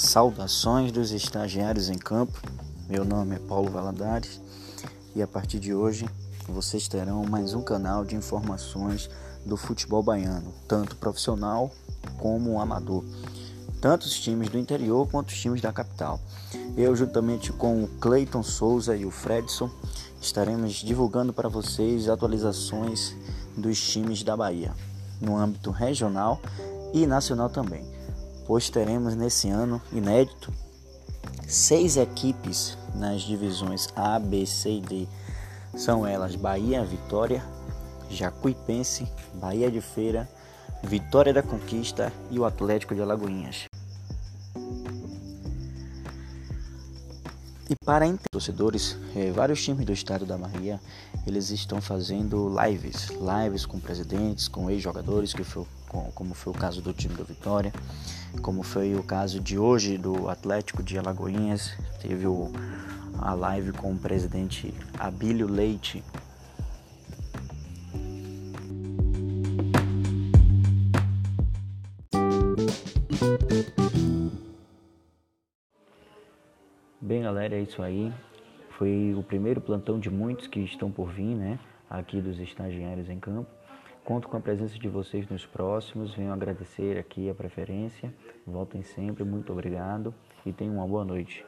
Saudações dos estagiários em campo. Meu nome é Paulo Valadares e a partir de hoje vocês terão mais um canal de informações do futebol baiano, tanto profissional como amador, tanto os times do interior quanto os times da capital. Eu, juntamente com o Cleiton Souza e o Fredson, estaremos divulgando para vocês atualizações dos times da Bahia, no âmbito regional e nacional também, pois teremos nesse ano inédito seis equipes nas divisões A, B, C e D. São elas Bahia, Vitória, Jacuipense, Bahia de Feira, Vitória da Conquista e o Atlético de Alagoinhas. E para torcedores, eh, vários times do estado da Bahia, eles estão fazendo lives, lives com presidentes, com ex-jogadores, que foi como foi o caso do time do Vitória, como foi o caso de hoje do Atlético de Alagoinhas, teve o, a live com o presidente Abílio Leite, Bem, galera, é isso aí. Foi o primeiro plantão de muitos que estão por vir, né? Aqui dos estagiários em campo. Conto com a presença de vocês nos próximos. Venho agradecer aqui a preferência. Voltem sempre. Muito obrigado e tenham uma boa noite.